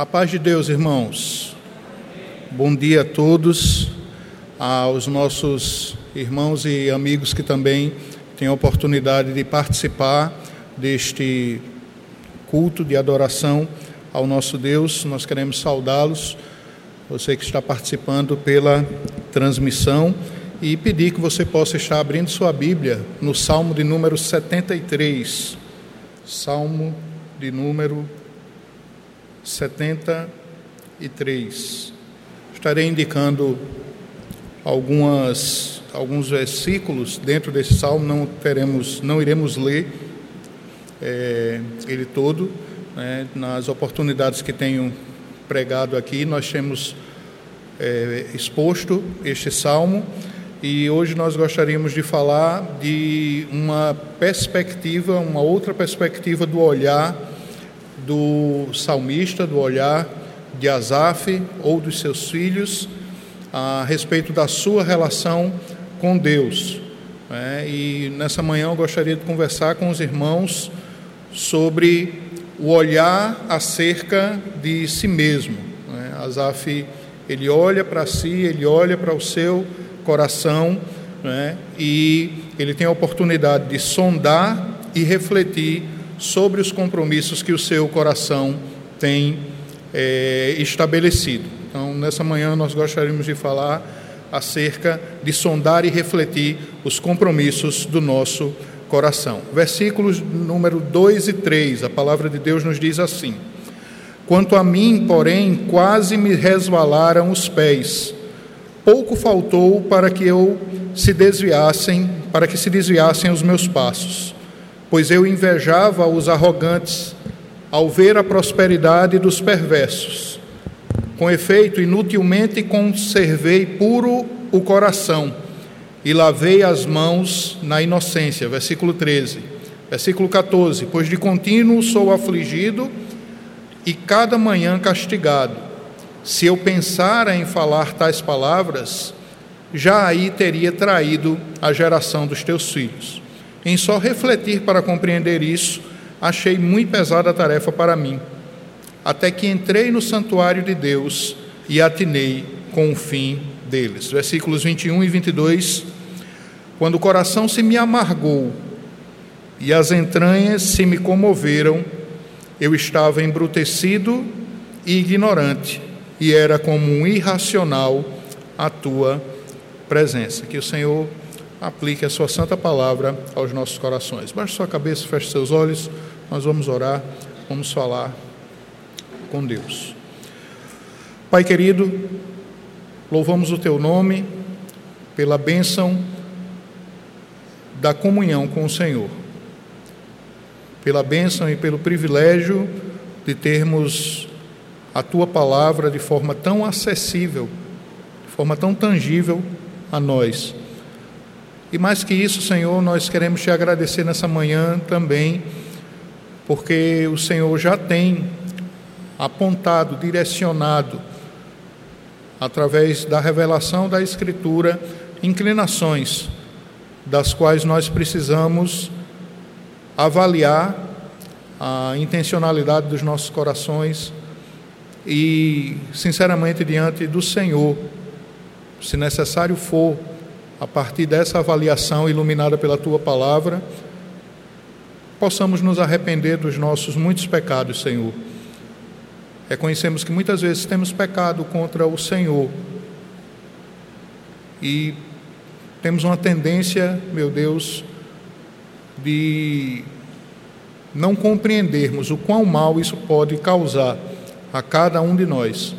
A paz de Deus, irmãos. Bom dia a todos, aos nossos irmãos e amigos que também têm a oportunidade de participar deste culto de adoração ao nosso Deus. Nós queremos saudá-los, você que está participando pela transmissão, e pedir que você possa estar abrindo sua Bíblia no Salmo de número 73. Salmo de número 73. Estarei indicando algumas, alguns versículos dentro desse salmo, não, teremos, não iremos ler é, ele todo. Né? Nas oportunidades que tenho pregado aqui, nós temos é, exposto este salmo e hoje nós gostaríamos de falar de uma perspectiva, uma outra perspectiva do olhar do salmista, do olhar de Asaf ou dos seus filhos a respeito da sua relação com Deus. É, e nessa manhã eu gostaria de conversar com os irmãos sobre o olhar acerca de si mesmo. É, Asaf, ele olha para si, ele olha para o seu coração, né? e ele tem a oportunidade de sondar e refletir sobre os compromissos que o seu coração tem é, estabelecido. Então, nessa manhã, nós gostaríamos de falar acerca de sondar e refletir os compromissos do nosso coração. Versículos número 2 e 3, a palavra de Deus nos diz assim: Quanto a mim, porém, quase me resvalaram os pés pouco faltou para que eu se desviassem, para que se desviassem os meus passos, pois eu invejava os arrogantes ao ver a prosperidade dos perversos. Com efeito, inutilmente conservei puro o coração e lavei as mãos na inocência. Versículo 13. Versículo 14: Pois de contínuo sou afligido e cada manhã castigado se eu pensara em falar tais palavras, já aí teria traído a geração dos teus filhos. Em só refletir para compreender isso, achei muito pesada a tarefa para mim, até que entrei no santuário de Deus e atinei com o fim deles. Versículos 21 e 22. Quando o coração se me amargou e as entranhas se me comoveram, eu estava embrutecido e ignorante e era como um irracional a tua presença. Que o Senhor aplique a sua santa palavra aos nossos corações. Baixe sua cabeça, feche seus olhos, nós vamos orar, vamos falar com Deus. Pai querido, louvamos o teu nome pela bênção da comunhão com o Senhor, pela bênção e pelo privilégio de termos a tua palavra de forma tão acessível, de forma tão tangível a nós. E mais que isso, Senhor, nós queremos te agradecer nessa manhã também, porque o Senhor já tem apontado, direcionado, através da revelação da Escritura, inclinações das quais nós precisamos avaliar a intencionalidade dos nossos corações e, sinceramente, diante do Senhor, se necessário for, a partir dessa avaliação iluminada pela tua palavra, possamos nos arrepender dos nossos muitos pecados, Senhor. Reconhecemos que muitas vezes temos pecado contra o Senhor e temos uma tendência, meu Deus, de não compreendermos o quão mal isso pode causar a cada um de nós,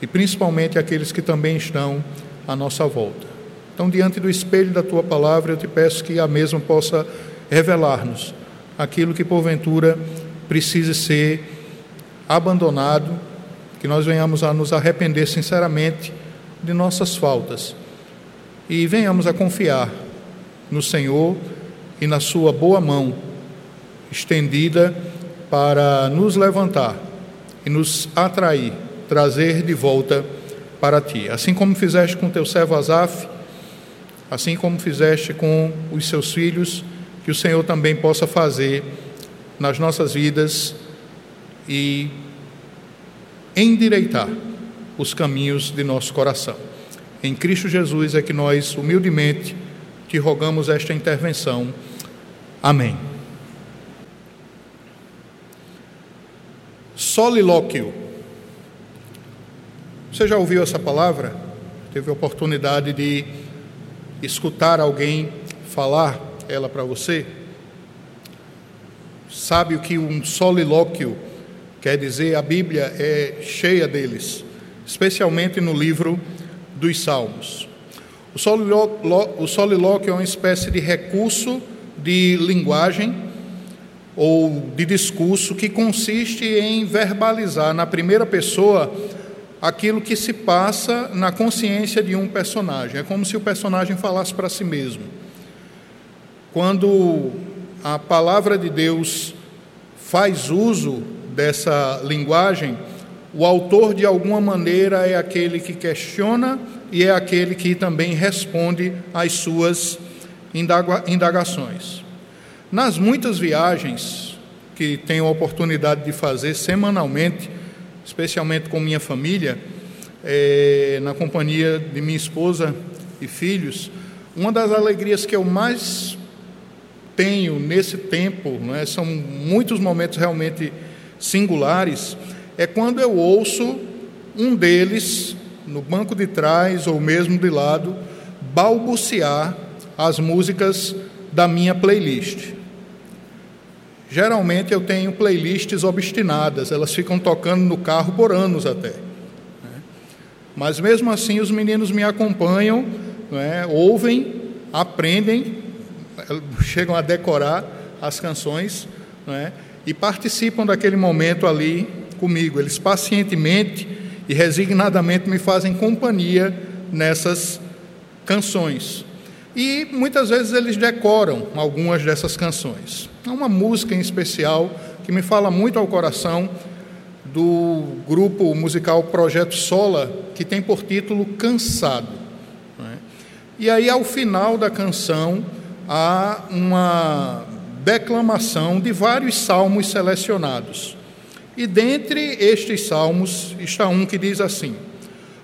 e principalmente aqueles que também estão à nossa volta. Então, diante do espelho da tua palavra, eu te peço que a mesma possa revelar-nos aquilo que porventura precise ser abandonado, que nós venhamos a nos arrepender sinceramente de nossas faltas e venhamos a confiar no Senhor e na Sua boa mão estendida para nos levantar e nos atrair, trazer de volta para ti. Assim como fizeste com teu servo Asaf, assim como fizeste com os seus filhos, que o Senhor também possa fazer nas nossas vidas e endireitar os caminhos de nosso coração. Em Cristo Jesus é que nós, humildemente, te rogamos esta intervenção. Amém. Solilóquio. Você já ouviu essa palavra? Teve a oportunidade de escutar alguém falar ela para você? Sabe o que um solilóquio quer dizer? A Bíblia é cheia deles, especialmente no livro dos Salmos. O solilóquio é uma espécie de recurso de linguagem ou de discurso que consiste em verbalizar na primeira pessoa aquilo que se passa na consciência de um personagem. É como se o personagem falasse para si mesmo. Quando a palavra de Deus faz uso dessa linguagem, o autor, de alguma maneira, é aquele que questiona e é aquele que também responde às suas indagações. Nas muitas viagens que tenho a oportunidade de fazer semanalmente, especialmente com minha família, é, na companhia de minha esposa e filhos, uma das alegrias que eu mais tenho nesse tempo, é, são muitos momentos realmente singulares, é quando eu ouço um deles, no banco de trás ou mesmo de lado, balbuciar as músicas da minha playlist. Geralmente eu tenho playlists obstinadas, elas ficam tocando no carro por anos até. Né? Mas mesmo assim os meninos me acompanham, é? ouvem, aprendem, chegam a decorar as canções é? e participam daquele momento ali comigo. Eles pacientemente e resignadamente me fazem companhia nessas canções. E muitas vezes eles decoram algumas dessas canções. Há uma música em especial que me fala muito ao coração do grupo musical Projeto Sola, que tem por título Cansado. Né? E aí, ao final da canção, há uma declamação de vários salmos selecionados. E dentre estes salmos está um que diz assim: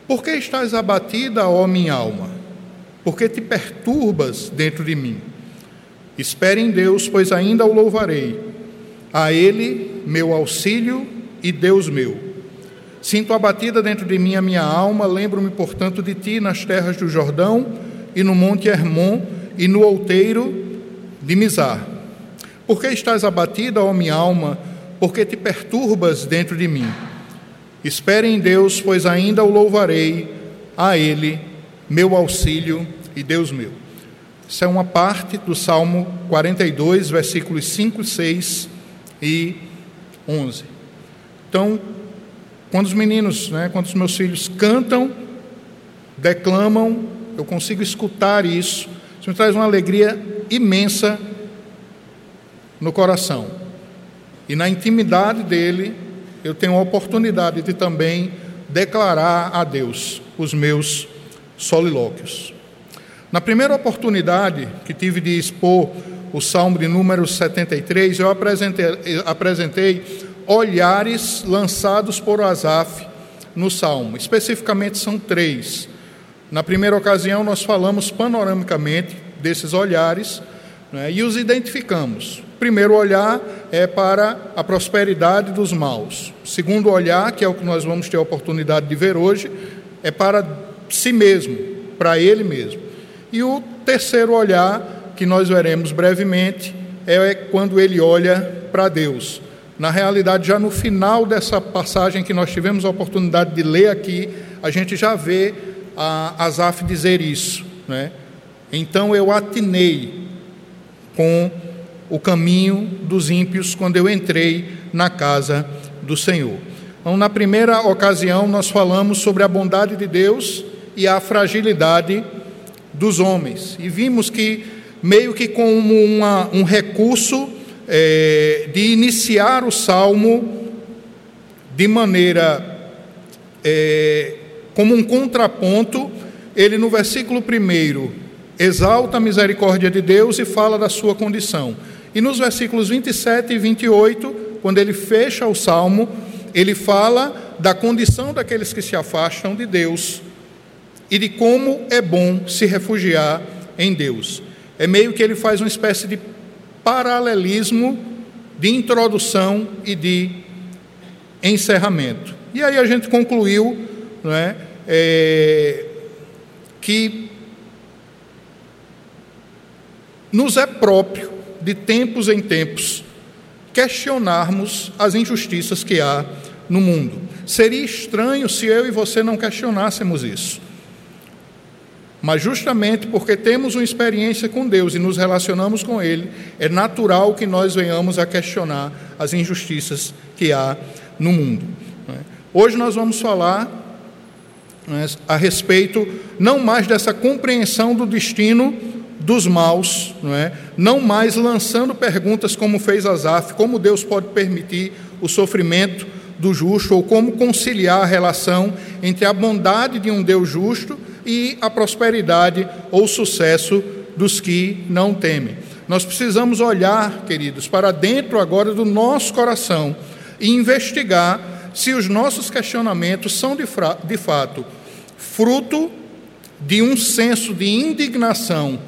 Por que estás abatida, ó minha alma? porque te perturbas dentro de mim. Espere em Deus, pois ainda o louvarei. A Ele, meu auxílio e Deus meu. Sinto abatida dentro de mim a minha alma, lembro-me, portanto, de ti nas terras do Jordão e no monte Hermon e no outeiro de Mizar. Por que estás abatida, ó minha alma? Porque te perturbas dentro de mim. Espere em Deus, pois ainda o louvarei. A Ele, meu auxílio e Deus meu. Isso é uma parte do Salmo 42, versículos 5, 6 e 11. Então, quando os meninos, né, quando os meus filhos cantam, declamam, eu consigo escutar isso. Isso me traz uma alegria imensa no coração. E na intimidade dele, eu tenho a oportunidade de também declarar a Deus os meus solilóquios. Na primeira oportunidade que tive de expor o Salmo de número 73, eu apresentei, apresentei olhares lançados por Asaf no Salmo. Especificamente são três. Na primeira ocasião, nós falamos panoramicamente desses olhares né, e os identificamos. O primeiro olhar é para a prosperidade dos maus. O segundo olhar, que é o que nós vamos ter a oportunidade de ver hoje, é para si mesmo, para ele mesmo. E o terceiro olhar, que nós veremos brevemente, é quando ele olha para Deus. Na realidade, já no final dessa passagem que nós tivemos a oportunidade de ler aqui, a gente já vê a Asaf dizer isso. Né? Então eu atinei com o caminho dos ímpios quando eu entrei na casa do Senhor. Então, na primeira ocasião, nós falamos sobre a bondade de Deus e a fragilidade dos homens. E vimos que, meio que como uma, um recurso é, de iniciar o salmo de maneira é, como um contraponto, ele no versículo 1 exalta a misericórdia de Deus e fala da sua condição. E nos versículos 27 e 28, quando ele fecha o salmo, ele fala da condição daqueles que se afastam de Deus e de como é bom se refugiar em Deus. É meio que ele faz uma espécie de paralelismo de introdução e de encerramento. E aí a gente concluiu não é, é que nos é próprio, de tempos em tempos, questionarmos as injustiças que há no mundo. Seria estranho se eu e você não questionássemos isso. Mas justamente porque temos uma experiência com Deus e nos relacionamos com Ele, é natural que nós venhamos a questionar as injustiças que há no mundo. É? Hoje nós vamos falar né, a respeito não mais dessa compreensão do destino dos maus, não, é? não mais lançando perguntas como fez Asaf, como Deus pode permitir o sofrimento do justo, ou como conciliar a relação entre a bondade de um Deus justo e a prosperidade ou sucesso dos que não temem. Nós precisamos olhar, queridos, para dentro agora do nosso coração e investigar se os nossos questionamentos são de, de fato fruto de um senso de indignação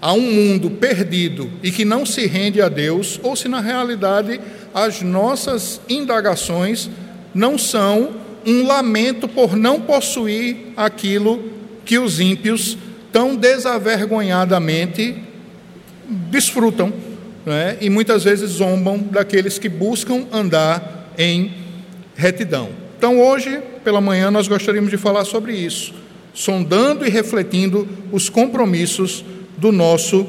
a um mundo perdido e que não se rende a Deus, ou se na realidade as nossas indagações não são um lamento por não possuir aquilo que os ímpios tão desavergonhadamente desfrutam né? e muitas vezes zombam daqueles que buscam andar em retidão. Então, hoje, pela manhã, nós gostaríamos de falar sobre isso, sondando e refletindo os compromissos do nosso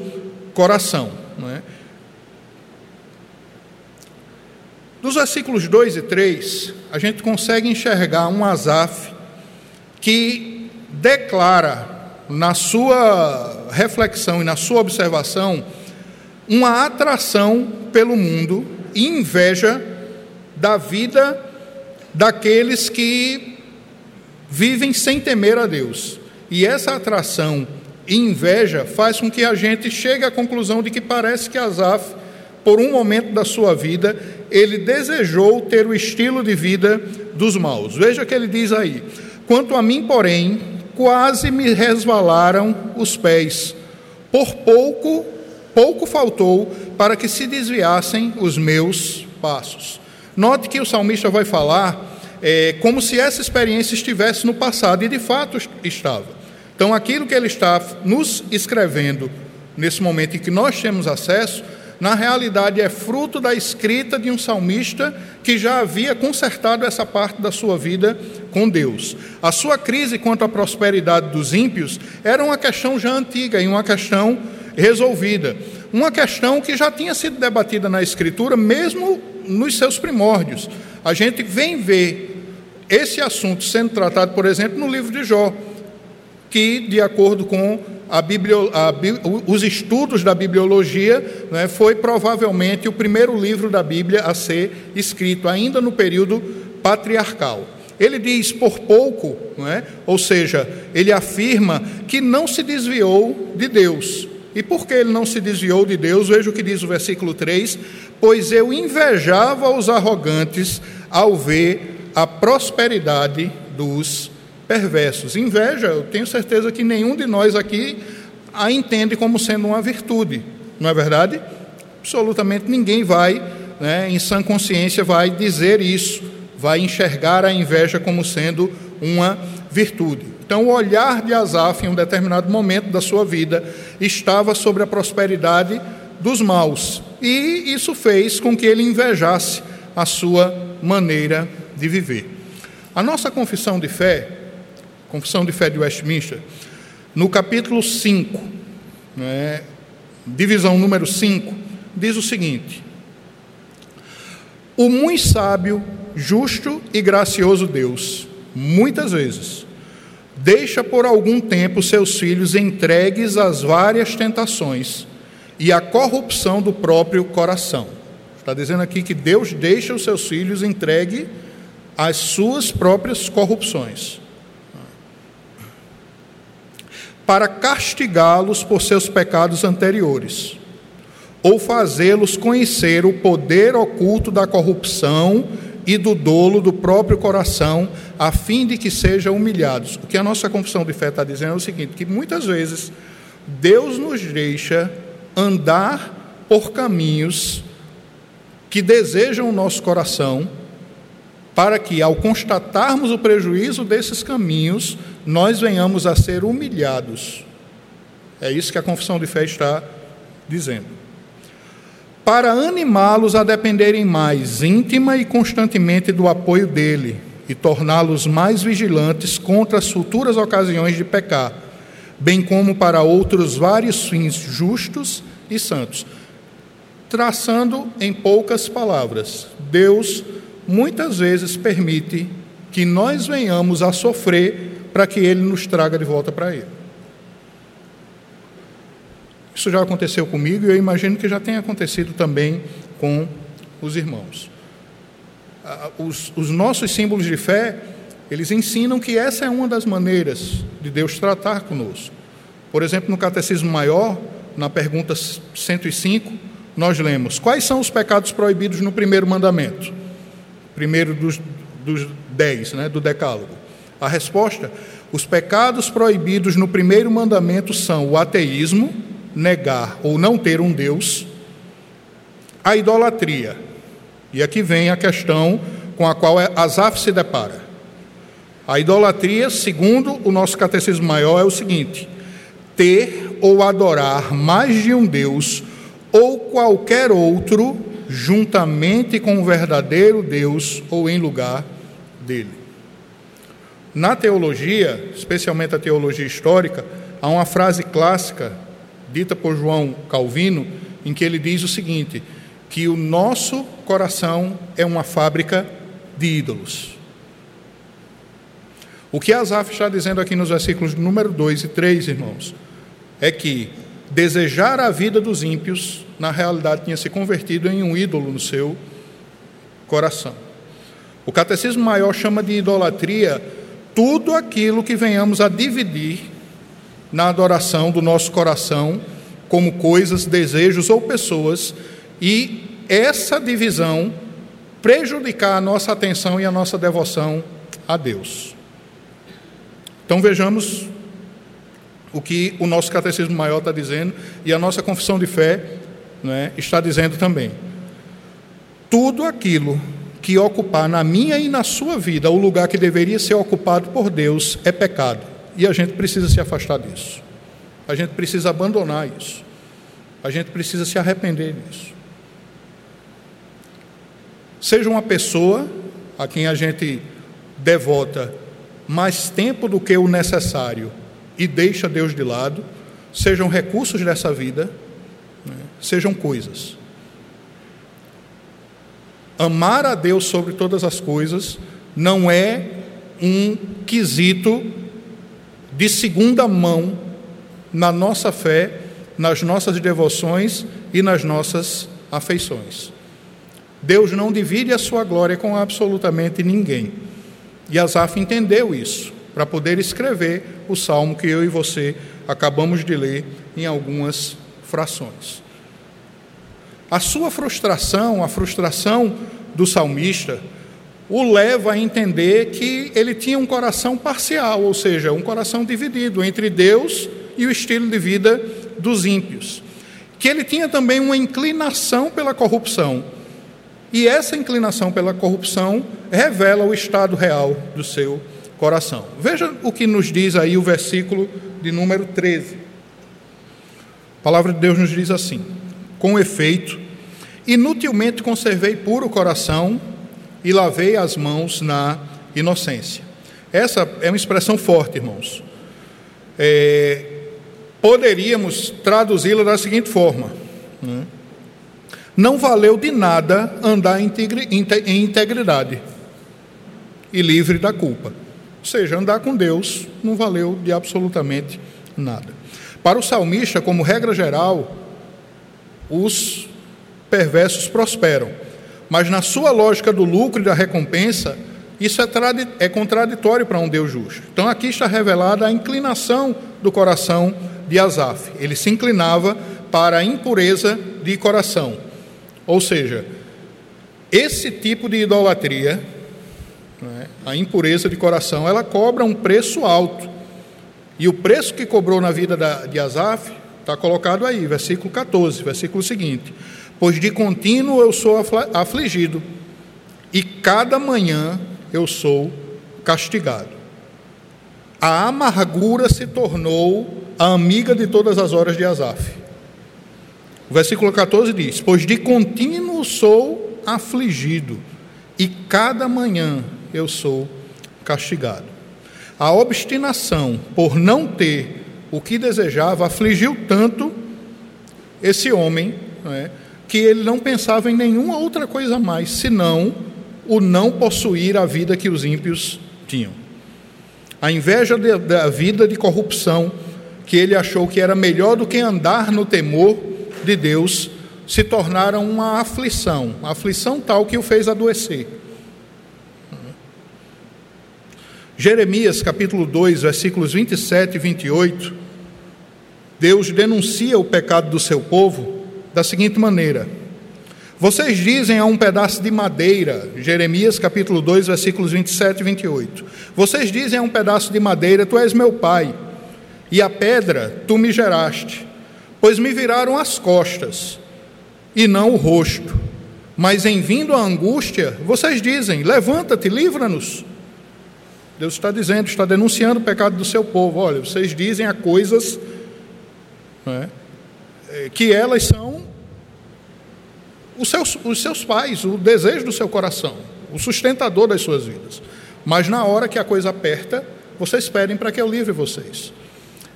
coração. É? Dos versículos 2 e 3, a gente consegue enxergar um Asaf que declara na sua reflexão e na sua observação uma atração pelo mundo e inveja da vida daqueles que vivem sem temer a Deus. E essa atração e inveja faz com que a gente chegue à conclusão de que parece que Asaf, por um momento da sua vida, ele desejou ter o estilo de vida dos maus. Veja que ele diz aí: Quanto a mim, porém, quase me resvalaram os pés, por pouco, pouco faltou para que se desviassem os meus passos. Note que o salmista vai falar é, como se essa experiência estivesse no passado, e de fato estava. Então, aquilo que ele está nos escrevendo nesse momento em que nós temos acesso, na realidade é fruto da escrita de um salmista que já havia consertado essa parte da sua vida com Deus. A sua crise quanto à prosperidade dos ímpios era uma questão já antiga e uma questão resolvida. Uma questão que já tinha sido debatida na Escritura, mesmo nos seus primórdios. A gente vem ver esse assunto sendo tratado, por exemplo, no livro de Jó que, de acordo com a biblio, a, os estudos da bibliologia, né, foi provavelmente o primeiro livro da Bíblia a ser escrito, ainda no período patriarcal. Ele diz por pouco, é? ou seja, ele afirma que não se desviou de Deus. E por que ele não se desviou de Deus? Veja o que diz o versículo 3: Pois eu invejava os arrogantes ao ver a prosperidade dos perversos. Inveja, eu tenho certeza que nenhum de nós aqui a entende como sendo uma virtude, não é verdade? Absolutamente ninguém vai, né, em sã consciência, vai dizer isso, vai enxergar a inveja como sendo uma virtude. Então, o olhar de Asaf, em um determinado momento da sua vida, estava sobre a prosperidade dos maus, e isso fez com que ele invejasse a sua maneira de viver. A nossa confissão de fé, Confissão de Fé de Westminster, no capítulo 5, né, divisão número 5, diz o seguinte: O muito sábio, justo e gracioso Deus, muitas vezes, deixa por algum tempo seus filhos entregues às várias tentações e à corrupção do próprio coração. Está dizendo aqui que Deus deixa os seus filhos entregues às suas próprias corrupções para castigá-los por seus pecados anteriores, ou fazê-los conhecer o poder oculto da corrupção e do dolo do próprio coração, a fim de que sejam humilhados. O que a nossa confissão de fé está dizendo é o seguinte: que muitas vezes Deus nos deixa andar por caminhos que desejam o nosso coração, para que, ao constatarmos o prejuízo desses caminhos, nós venhamos a ser humilhados. É isso que a confissão de fé está dizendo para animá-los a dependerem mais íntima e constantemente do apoio dele e torná-los mais vigilantes contra as futuras ocasiões de pecar, bem como para outros vários fins justos e santos. Traçando em poucas palavras, Deus muitas vezes permite que nós venhamos a sofrer para que Ele nos traga de volta para Ele. Isso já aconteceu comigo e eu imagino que já tenha acontecido também com os irmãos. Os, os nossos símbolos de fé, eles ensinam que essa é uma das maneiras de Deus tratar conosco. Por exemplo, no Catecismo Maior, na pergunta 105, nós lemos: Quais são os pecados proibidos no primeiro mandamento? Primeiro dos, dos dez, né, do Decálogo. A resposta: os pecados proibidos no primeiro mandamento são o ateísmo, negar ou não ter um Deus, a idolatria. E aqui vem a questão com a qual Asaf se depara. A idolatria, segundo o nosso catecismo maior, é o seguinte: ter ou adorar mais de um Deus ou qualquer outro juntamente com o verdadeiro Deus ou em lugar dele. Na teologia, especialmente a teologia histórica, há uma frase clássica dita por João Calvino, em que ele diz o seguinte: que o nosso coração é uma fábrica de ídolos. O que Asaf está dizendo aqui nos versículos número 2 e 3, irmãos, é que desejar a vida dos ímpios, na realidade, tinha se convertido em um ídolo no seu coração. O catecismo maior chama de idolatria tudo aquilo que venhamos a dividir na adoração do nosso coração, como coisas, desejos ou pessoas, e essa divisão prejudicar a nossa atenção e a nossa devoção a Deus. Então vejamos o que o nosso catecismo maior está dizendo e a nossa confissão de fé né, está dizendo também. Tudo aquilo que ocupar na minha e na sua vida o lugar que deveria ser ocupado por Deus é pecado. E a gente precisa se afastar disso. A gente precisa abandonar isso. A gente precisa se arrepender disso. Seja uma pessoa a quem a gente devota mais tempo do que o necessário e deixa Deus de lado, sejam recursos dessa vida, né, sejam coisas. Amar a Deus sobre todas as coisas não é um quesito de segunda mão na nossa fé, nas nossas devoções e nas nossas afeições. Deus não divide a sua glória com absolutamente ninguém. E Asaf entendeu isso para poder escrever o salmo que eu e você acabamos de ler em algumas frações. A sua frustração, a frustração do salmista, o leva a entender que ele tinha um coração parcial, ou seja, um coração dividido entre Deus e o estilo de vida dos ímpios. Que ele tinha também uma inclinação pela corrupção. E essa inclinação pela corrupção revela o estado real do seu coração. Veja o que nos diz aí o versículo de número 13. A palavra de Deus nos diz assim: Com efeito, inutilmente conservei puro o coração e lavei as mãos na inocência. Essa é uma expressão forte, irmãos. É, poderíamos traduzi-la da seguinte forma: né? Não valeu de nada andar em integridade e livre da culpa. Ou seja, andar com Deus não valeu de absolutamente nada. Para o salmista, como regra geral, os perversos prosperam mas na sua lógica do lucro e da recompensa, isso é, é contraditório para um Deus justo. Então aqui está revelada a inclinação do coração de Asaf. Ele se inclinava para a impureza de coração. Ou seja, Esse tipo de idolatria, a impureza de coração, ela cobra um preço alto. E o preço que cobrou na vida de Asaf está colocado aí, versículo 14, versículo seguinte: Pois de contínuo eu sou afligido, e cada manhã eu sou castigado. A amargura se tornou a amiga de todas as horas de Asaf. O versículo 14 diz: Pois de contínuo sou afligido, e cada manhã eu sou castigado. A obstinação por não ter o que desejava afligiu tanto esse homem, é, que ele não pensava em nenhuma outra coisa mais, senão o não possuir a vida que os ímpios tinham. A inveja da vida de corrupção, que ele achou que era melhor do que andar no temor de Deus, se tornaram uma aflição, uma aflição tal que o fez adoecer. Jeremias capítulo 2, versículos 27 e 28, Deus denuncia o pecado do seu povo da seguinte maneira: Vocês dizem a um pedaço de madeira, Jeremias capítulo 2, versículos 27 e 28. Vocês dizem a um pedaço de madeira: Tu és meu pai, e a pedra tu me geraste, pois me viraram as costas e não o rosto. Mas em vindo a angústia, vocês dizem: Levanta-te, livra-nos. Deus está dizendo, está denunciando o pecado do seu povo. Olha, vocês dizem a coisas é, que elas são os seus, os seus pais, o desejo do seu coração, o sustentador das suas vidas. Mas na hora que a coisa aperta, vocês pedem para que eu livre vocês.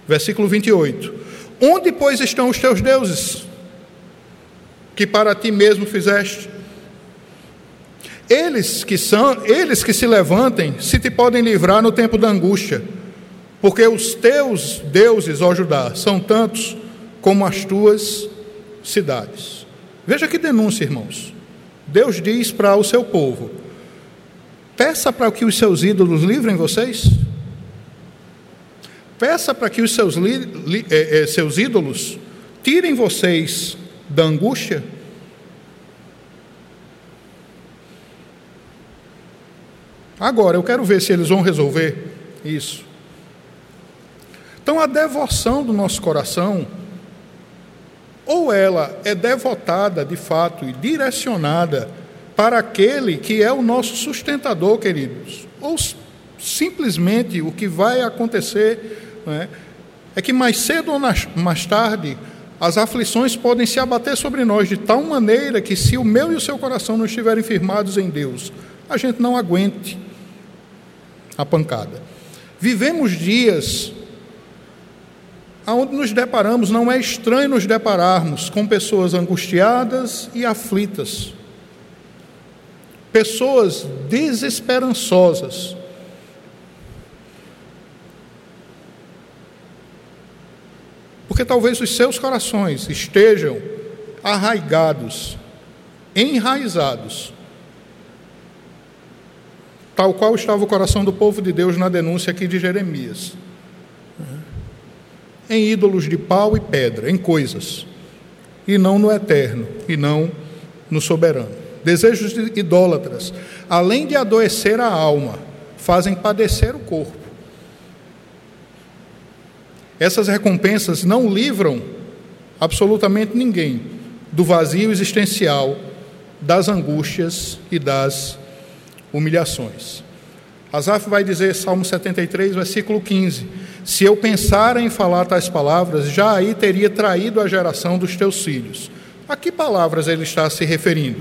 Versículo 28. Onde, pois, estão os teus deuses, que para ti mesmo fizeste? Eles que são, eles que se levantem, se te podem livrar no tempo da angústia, porque os teus deuses, ó Judá, são tantos como as tuas cidades. Veja que denúncia, irmãos. Deus diz para o seu povo: peça para que os seus ídolos livrem vocês. Peça para que os seus, li, li, eh, eh, seus ídolos tirem vocês da angústia. Agora, eu quero ver se eles vão resolver isso. Então, a devoção do nosso coração, ou ela é devotada de fato e direcionada para aquele que é o nosso sustentador, queridos, ou simplesmente o que vai acontecer é, é que mais cedo ou mais tarde as aflições podem se abater sobre nós de tal maneira que, se o meu e o seu coração não estiverem firmados em Deus, a gente não aguente a pancada. Vivemos dias onde nos deparamos, não é estranho nos depararmos com pessoas angustiadas e aflitas, pessoas desesperançosas. Porque talvez os seus corações estejam arraigados, enraizados tal qual estava o coração do povo de Deus na denúncia aqui de Jeremias. Em ídolos de pau e pedra, em coisas, e não no eterno, e não no soberano. Desejos idólatras, além de adoecer a alma, fazem padecer o corpo. Essas recompensas não livram absolutamente ninguém do vazio existencial, das angústias e das humilhações. Asaf vai dizer, Salmo 73, versículo 15: Se eu pensar em falar tais palavras, já aí teria traído a geração dos teus filhos. A que palavras ele está se referindo?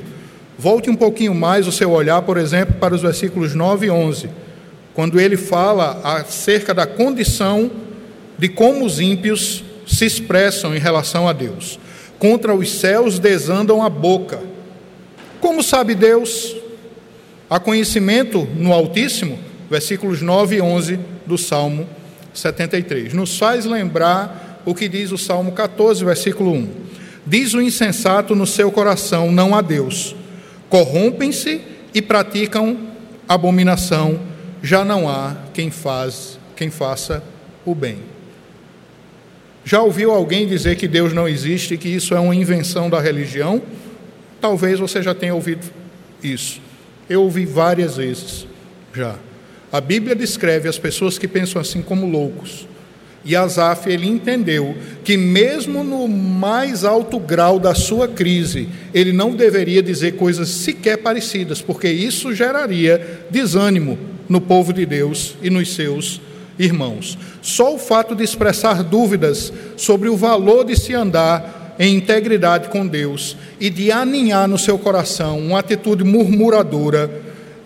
Volte um pouquinho mais o seu olhar, por exemplo, para os versículos 9 e 11, quando ele fala acerca da condição de como os ímpios se expressam em relação a Deus. Contra os céus desandam a boca. Como sabe Deus? Há conhecimento no Altíssimo, versículos 9 e 11 do Salmo 73. Nos faz lembrar o que diz o Salmo 14, versículo 1. Diz o insensato no seu coração: não há Deus. Corrompem-se e praticam abominação, já não há quem faz, quem faça o bem. Já ouviu alguém dizer que Deus não existe que isso é uma invenção da religião? Talvez você já tenha ouvido isso. Eu ouvi várias vezes já. A Bíblia descreve as pessoas que pensam assim como loucos. E Asaf, ele entendeu que mesmo no mais alto grau da sua crise, ele não deveria dizer coisas sequer parecidas, porque isso geraria desânimo no povo de Deus e nos seus irmãos. Só o fato de expressar dúvidas sobre o valor de se andar em integridade com Deus e de aninhar no seu coração uma atitude murmuradora,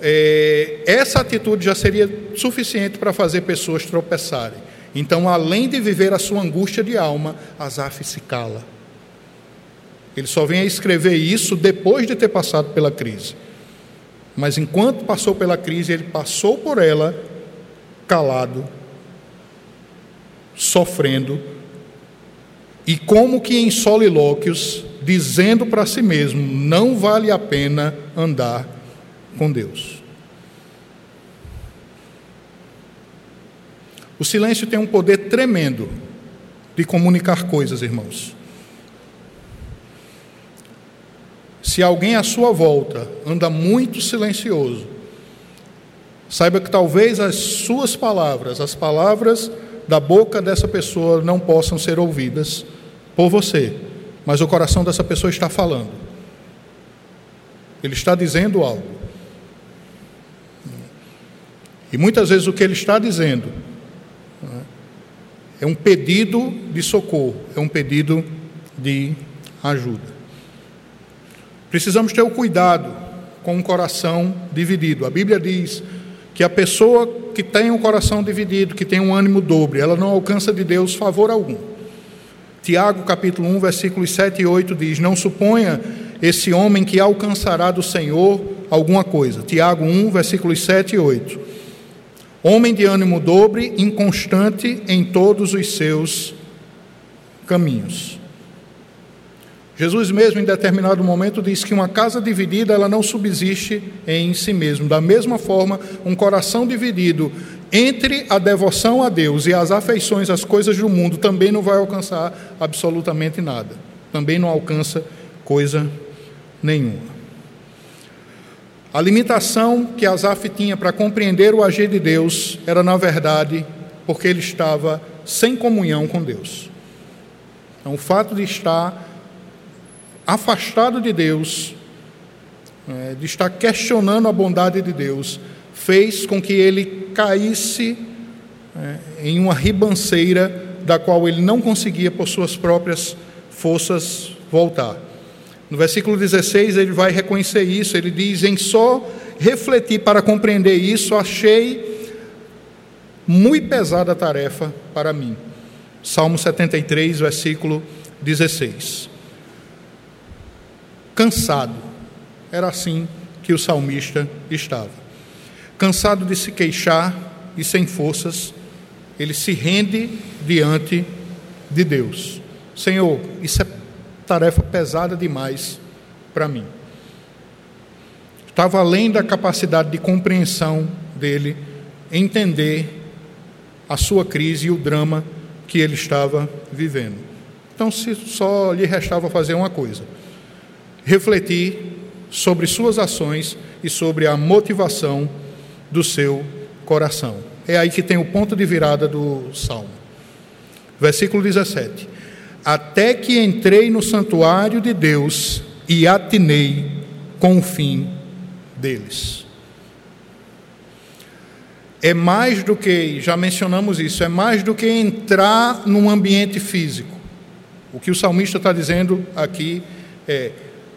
é, essa atitude já seria suficiente para fazer pessoas tropeçarem. Então, além de viver a sua angústia de alma, Asaf se cala. Ele só vem a escrever isso depois de ter passado pela crise. Mas enquanto passou pela crise, ele passou por ela calado, sofrendo, e como que em solilóquios, dizendo para si mesmo: não vale a pena andar com Deus. O silêncio tem um poder tremendo de comunicar coisas, irmãos. Se alguém à sua volta anda muito silencioso, saiba que talvez as suas palavras, as palavras da boca dessa pessoa não possam ser ouvidas por você, mas o coração dessa pessoa está falando. Ele está dizendo algo. E muitas vezes o que ele está dizendo é um pedido de socorro, é um pedido de ajuda. Precisamos ter o cuidado com o coração dividido. A Bíblia diz que a pessoa que tem um coração dividido, que tem um ânimo dobre, ela não alcança de Deus favor algum. Tiago, capítulo 1, versículos 7 e 8 diz: Não suponha esse homem que alcançará do Senhor alguma coisa. Tiago 1, versículos 7 e 8. Homem de ânimo dobre, inconstante em todos os seus caminhos. Jesus mesmo, em determinado momento, diz que uma casa dividida ela não subsiste em si mesmo. Da mesma forma, um coração dividido entre a devoção a Deus e as afeições às coisas do mundo também não vai alcançar absolutamente nada. Também não alcança coisa nenhuma. A limitação que Asaf tinha para compreender o agir de Deus era, na verdade, porque ele estava sem comunhão com Deus. Então, o fato de estar afastado de Deus, é, de estar questionando a bondade de Deus, fez com que ele caísse é, em uma ribanceira da qual ele não conseguia, por suas próprias forças, voltar. No versículo 16 ele vai reconhecer isso, ele diz: Em só refletir para compreender isso, achei muito pesada a tarefa para mim. Salmo 73, versículo 16. Cansado, era assim que o salmista estava. Cansado de se queixar e sem forças, ele se rende diante de Deus. Senhor, isso é tarefa pesada demais para mim. Estava além da capacidade de compreensão dele entender a sua crise e o drama que ele estava vivendo. Então, se só lhe restava fazer uma coisa: refletir sobre suas ações e sobre a motivação do seu coração. É aí que tem o ponto de virada do salmo. Versículo 17 até que entrei no santuário de Deus e atinei com o fim deles. É mais do que, já mencionamos isso, é mais do que entrar num ambiente físico. O que o salmista está dizendo aqui é: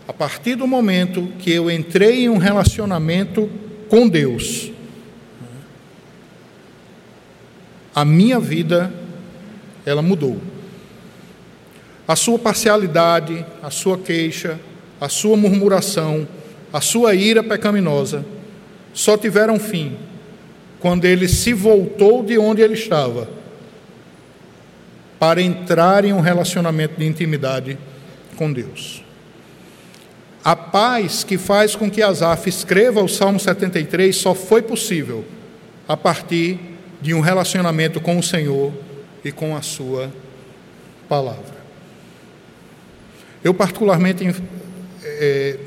a partir do momento que eu entrei em um relacionamento com Deus, a minha vida ela mudou a sua parcialidade, a sua queixa, a sua murmuração, a sua ira pecaminosa, só tiveram fim quando ele se voltou de onde ele estava para entrar em um relacionamento de intimidade com Deus. A paz que faz com que Asaf escreva o Salmo 73 só foi possível a partir de um relacionamento com o Senhor e com a Sua palavra. Eu, particularmente, é,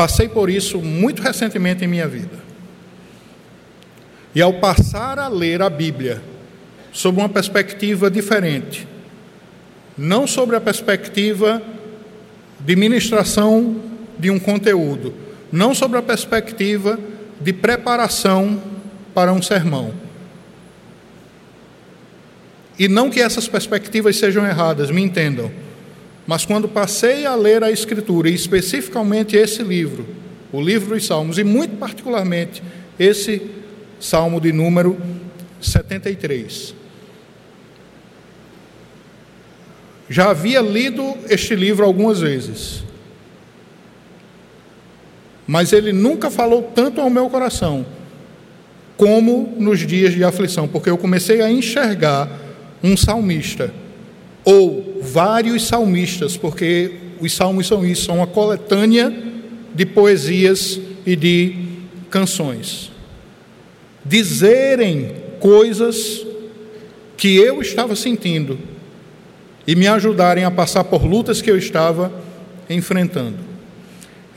Passei por isso muito recentemente em minha vida. E ao passar a ler a Bíblia sob uma perspectiva diferente, não sobre a perspectiva de ministração de um conteúdo, não sobre a perspectiva de preparação para um sermão. E não que essas perspectivas sejam erradas, me entendam. Mas quando passei a ler a Escritura, e especificamente esse livro, o livro dos Salmos, e muito particularmente esse Salmo de número 73. Já havia lido este livro algumas vezes, mas ele nunca falou tanto ao meu coração como nos dias de aflição, porque eu comecei a enxergar um salmista ou vários salmistas, porque os salmos são isso, são uma coletânea de poesias e de canções. Dizerem coisas que eu estava sentindo e me ajudarem a passar por lutas que eu estava enfrentando.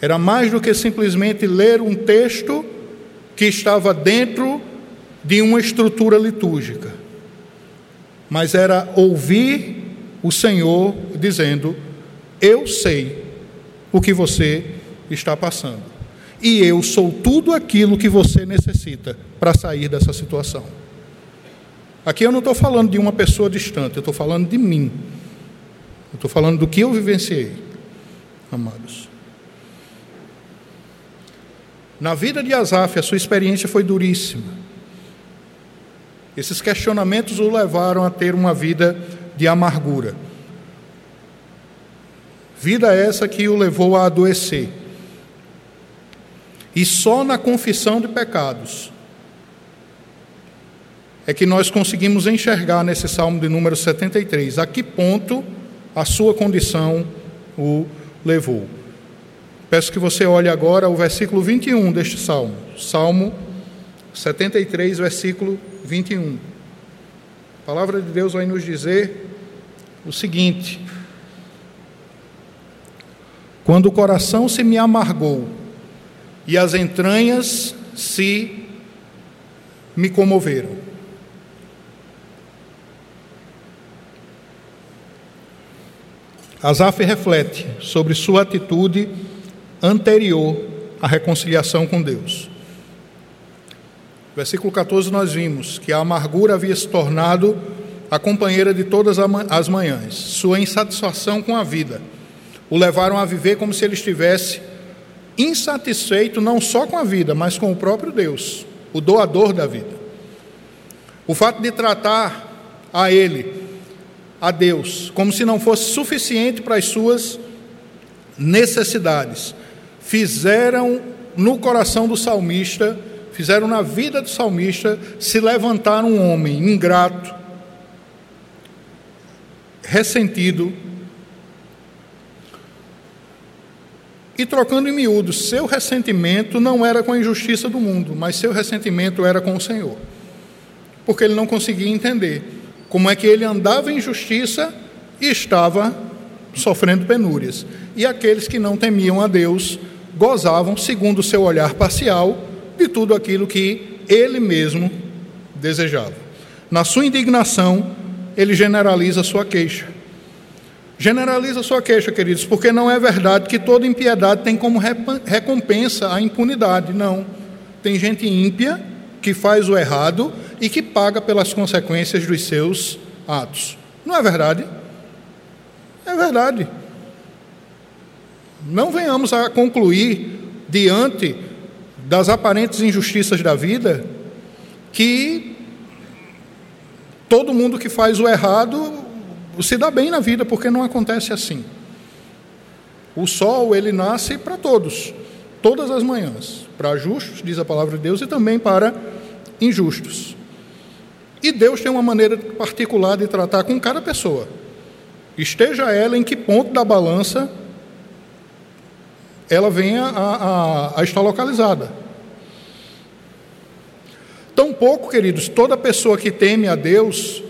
Era mais do que simplesmente ler um texto que estava dentro de uma estrutura litúrgica, mas era ouvir o Senhor dizendo: Eu sei o que você está passando, e eu sou tudo aquilo que você necessita para sair dessa situação. Aqui eu não estou falando de uma pessoa distante, eu estou falando de mim, eu estou falando do que eu vivenciei, amados. Na vida de Asaf, a sua experiência foi duríssima. Esses questionamentos o levaram a ter uma vida de amargura. Vida essa que o levou a adoecer. E só na confissão de pecados é que nós conseguimos enxergar nesse salmo de número 73 a que ponto a sua condição o levou. Peço que você olhe agora o versículo 21 deste salmo. Salmo 73, versículo 21. A palavra de Deus vai nos dizer o seguinte: Quando o coração se me amargou e as entranhas se me comoveram. Asaf reflete sobre sua atitude anterior à reconciliação com Deus. Versículo 14, nós vimos que a amargura havia se tornado a companheira de todas as manhãs. Sua insatisfação com a vida o levaram a viver como se ele estivesse insatisfeito não só com a vida, mas com o próprio Deus, o doador da vida. O fato de tratar a ele, a Deus, como se não fosse suficiente para as suas necessidades, fizeram no coração do salmista, fizeram na vida do salmista se levantar um homem ingrato, ressentido, e trocando em miúdos, seu ressentimento não era com a injustiça do mundo, mas seu ressentimento era com o Senhor. Porque ele não conseguia entender como é que ele andava em justiça e estava sofrendo penúrias. E aqueles que não temiam a Deus gozavam, segundo o seu olhar parcial, de tudo aquilo que ele mesmo desejava. Na sua indignação, ele generaliza a sua queixa. Generaliza a sua queixa, queridos, porque não é verdade que toda impiedade tem como recompensa a impunidade. Não. Tem gente ímpia que faz o errado e que paga pelas consequências dos seus atos. Não é verdade? É verdade. Não venhamos a concluir, diante das aparentes injustiças da vida, que todo mundo que faz o errado se dá bem na vida, porque não acontece assim. O sol, ele nasce para todos, todas as manhãs, para justos, diz a palavra de Deus, e também para injustos. E Deus tem uma maneira particular de tratar com cada pessoa. Esteja ela em que ponto da balança ela venha a, a, a estar localizada. Tampouco, queridos, toda pessoa que teme a Deus,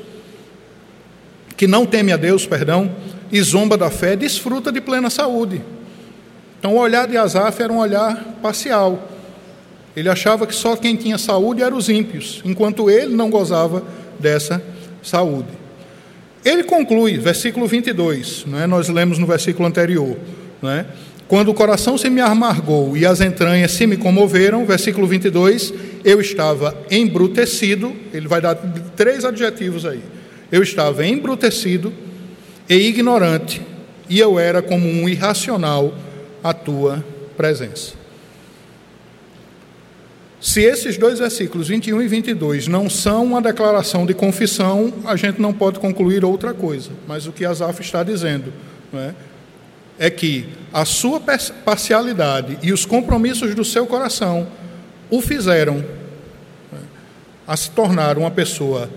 que não teme a Deus, perdão, e zomba da fé, desfruta de plena saúde. Então o olhar de Asaf era um olhar parcial. Ele achava que só quem tinha saúde eram os ímpios, enquanto ele não gozava dessa saúde. Ele conclui, versículo 22, não é? nós lemos no versículo anterior, não é? quando o coração se me amargou e as entranhas se me comoveram, versículo 22, eu estava embrutecido, ele vai dar três adjetivos aí. Eu estava embrutecido e ignorante, e eu era como um irracional à tua presença. Se esses dois versículos, 21 e 22, não são uma declaração de confissão, a gente não pode concluir outra coisa. Mas o que Asaf está dizendo é? é que a sua parcialidade e os compromissos do seu coração o fizeram é? a se tornar uma pessoa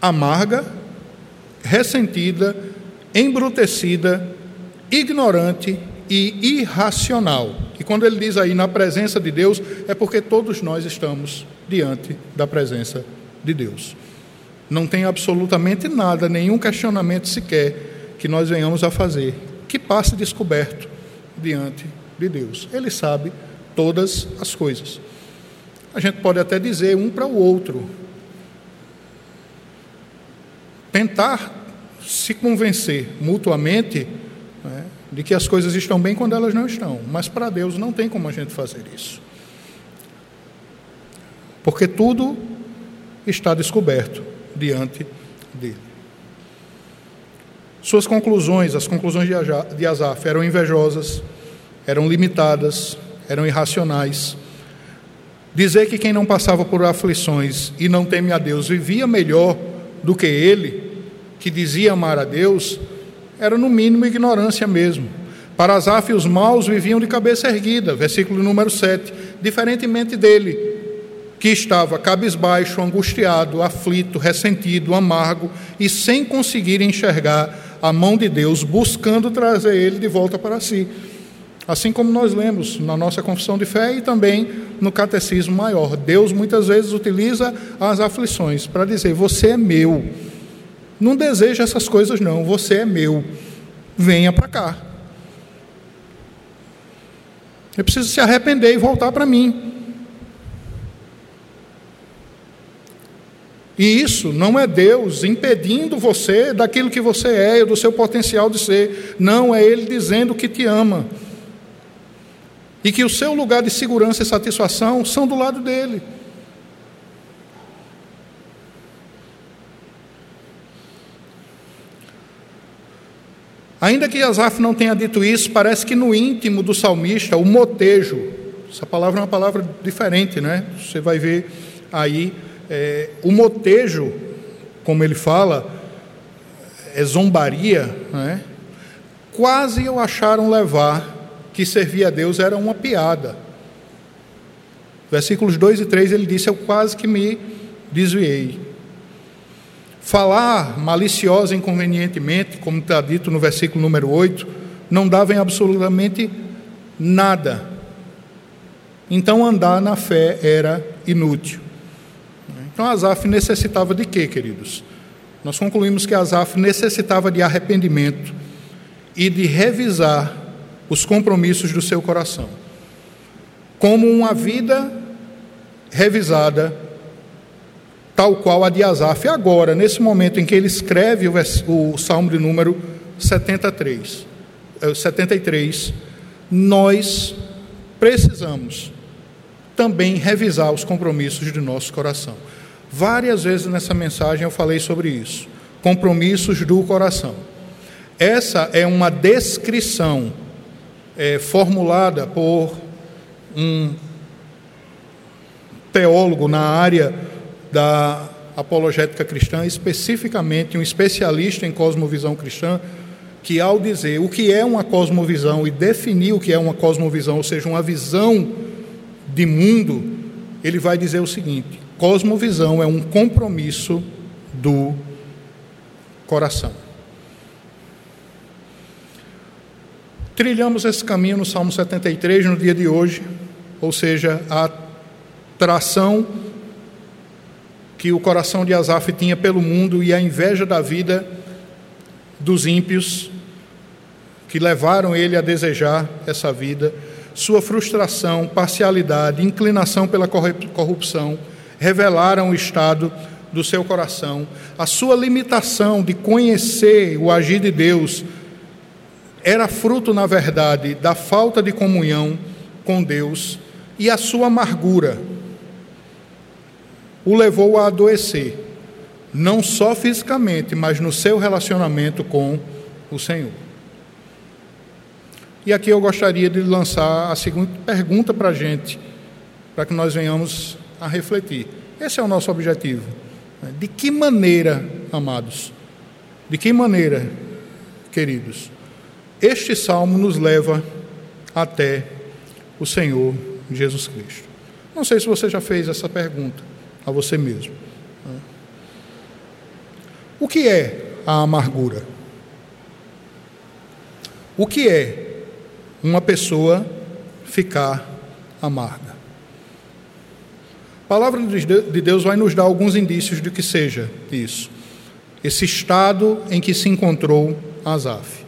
amarga, ressentida, embrutecida, ignorante e irracional. E quando ele diz aí na presença de Deus, é porque todos nós estamos diante da presença de Deus. Não tem absolutamente nada, nenhum questionamento sequer que nós venhamos a fazer que passe descoberto diante de Deus. Ele sabe todas as coisas. A gente pode até dizer um para o outro, tentar se convencer mutuamente né, de que as coisas estão bem quando elas não estão. Mas para Deus não tem como a gente fazer isso. Porque tudo está descoberto diante dele. Suas conclusões, as conclusões de Asaf, eram invejosas, eram limitadas, eram irracionais. Dizer que quem não passava por aflições e não teme a Deus vivia melhor do que ele, que dizia amar a Deus, era no mínimo ignorância mesmo. Para Asaf, os maus viviam de cabeça erguida, versículo número 7, diferentemente dele, que estava cabisbaixo, angustiado, aflito, ressentido, amargo e sem conseguir enxergar a mão de Deus, buscando trazer ele de volta para si. Assim como nós lemos na nossa confissão de fé e também no catecismo maior. Deus muitas vezes utiliza as aflições para dizer: Você é meu. Não deseja essas coisas, não. Você é meu. Venha para cá. Eu preciso se arrepender e voltar para mim. E isso não é Deus impedindo você daquilo que você é, do seu potencial de ser. Não, é Ele dizendo que te ama. E que o seu lugar de segurança e satisfação são do lado dele. Ainda que Asaf não tenha dito isso, parece que no íntimo do salmista, o motejo, essa palavra é uma palavra diferente, né? Você vai ver aí, é, o motejo, como ele fala, é zombaria, né? Quase o acharam levar que servir a Deus era uma piada. Versículos 2 e 3 ele disse: Eu quase que me desviei. Falar maliciosa inconvenientemente, como está dito no versículo número 8, não dava em absolutamente nada. Então andar na fé era inútil. Então Asaf necessitava de quê, queridos? Nós concluímos que Asaf necessitava de arrependimento e de revisar os compromissos do seu coração. Como uma vida revisada tal qual a de Asaf. Agora, nesse momento em que ele escreve o, Salmo de número 73, 73, eh, nós precisamos também revisar os compromissos de nosso coração. Várias vezes nessa mensagem eu falei sobre isso. Compromissos do coração. Essa é uma descrição é, formulada por um teólogo na área da apologética cristã, especificamente um especialista em cosmovisão cristã, que ao dizer o que é uma cosmovisão e definir o que é uma cosmovisão, ou seja, uma visão de mundo, ele vai dizer o seguinte: cosmovisão é um compromisso do coração. Trilhamos esse caminho no Salmo 73 no dia de hoje, ou seja, a tração que o coração de Asaf tinha pelo mundo e a inveja da vida dos ímpios que levaram ele a desejar essa vida, sua frustração, parcialidade, inclinação pela corrupção, revelaram o estado do seu coração, a sua limitação de conhecer o agir de Deus era fruto, na verdade, da falta de comunhão com Deus e a sua amargura o levou a adoecer, não só fisicamente, mas no seu relacionamento com o Senhor. E aqui eu gostaria de lançar a segunda pergunta para a gente, para que nós venhamos a refletir. Esse é o nosso objetivo. De que maneira, amados, de que maneira, queridos, este salmo nos leva até o Senhor Jesus Cristo? Não sei se você já fez essa pergunta a você mesmo. O que é a amargura? O que é uma pessoa ficar amarga. A palavra de Deus vai nos dar alguns indícios de que seja isso, esse estado em que se encontrou Asaf.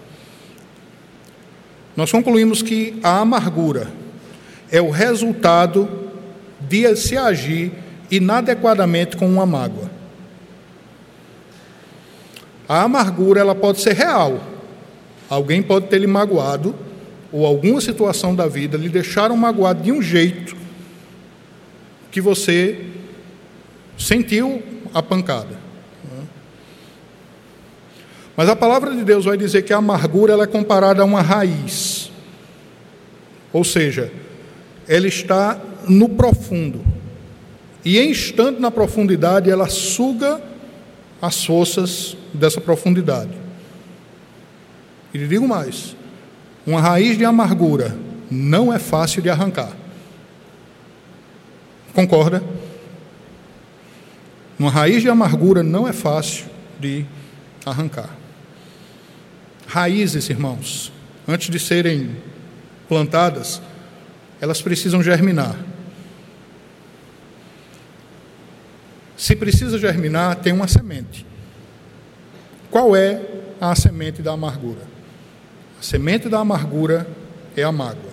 Nós concluímos que a amargura é o resultado de se agir inadequadamente com uma mágoa. A amargura ela pode ser real. Alguém pode ter lhe magoado ou alguma situação da vida lhe deixaram magoado de um jeito que você sentiu a pancada. Mas a palavra de Deus vai dizer que a amargura ela é comparada a uma raiz. Ou seja, ela está no profundo. E em estando na profundidade, ela suga as forças dessa profundidade. E lhe digo mais: uma raiz de amargura não é fácil de arrancar. Concorda? Uma raiz de amargura não é fácil de arrancar. Raízes, irmãos, antes de serem plantadas, elas precisam germinar. Se precisa germinar, tem uma semente. Qual é a semente da amargura? A semente da amargura é a mágoa.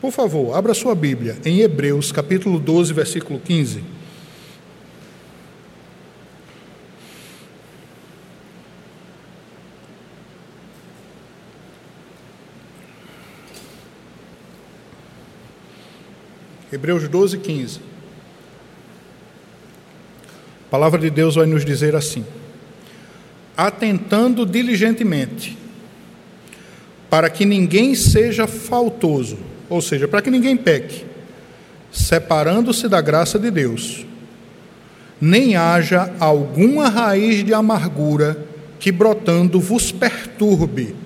Por favor, abra sua Bíblia em Hebreus, capítulo 12, versículo 15. Hebreus 12, 15. A palavra de Deus vai nos dizer assim: atentando diligentemente para que ninguém seja faltoso, ou seja, para que ninguém peque, separando-se da graça de Deus, nem haja alguma raiz de amargura que brotando vos perturbe,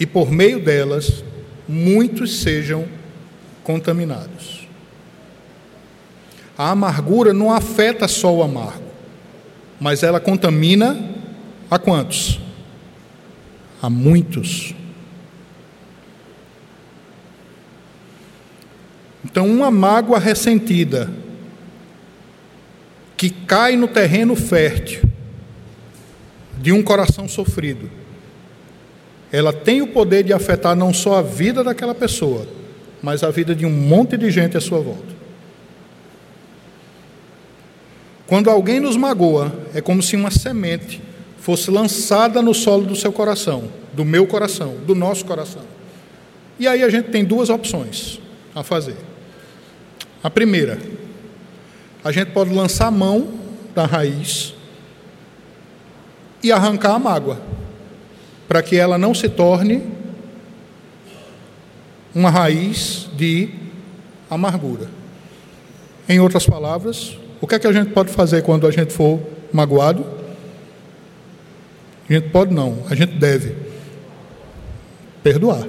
e por meio delas muitos sejam contaminados. A amargura não afeta só o amargo, mas ela contamina a quantos? A muitos. Então, uma mágoa ressentida que cai no terreno fértil de um coração sofrido, ela tem o poder de afetar não só a vida daquela pessoa, mas a vida de um monte de gente à sua volta. Quando alguém nos magoa, é como se uma semente fosse lançada no solo do seu coração, do meu coração, do nosso coração. E aí a gente tem duas opções a fazer. A primeira, a gente pode lançar a mão da raiz e arrancar a mágoa, para que ela não se torne uma raiz de amargura. Em outras palavras, o que é que a gente pode fazer quando a gente for magoado? A gente pode não, a gente deve perdoar.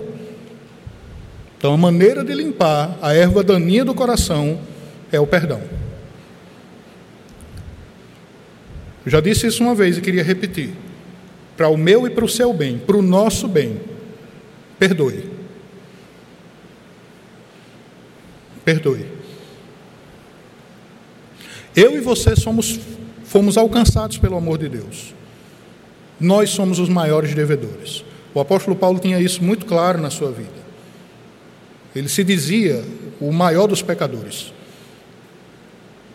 Então, a maneira de limpar a erva daninha do coração é o perdão. Já disse isso uma vez e queria repetir. Para o meu e para o seu bem, para o nosso bem, perdoe. Perdoe. Eu e você somos, fomos alcançados pelo amor de Deus. Nós somos os maiores devedores. O apóstolo Paulo tinha isso muito claro na sua vida. Ele se dizia o maior dos pecadores.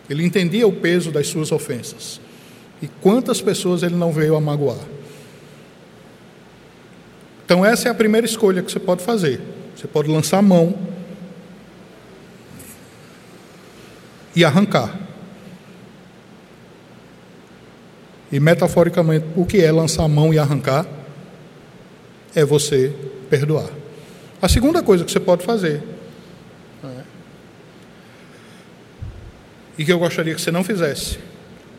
Ele entendia o peso das suas ofensas. E quantas pessoas ele não veio a magoar. Então, essa é a primeira escolha que você pode fazer. Você pode lançar a mão e arrancar. E metaforicamente, o que é lançar a mão e arrancar? É você perdoar. A segunda coisa que você pode fazer, é, e que eu gostaria que você não fizesse,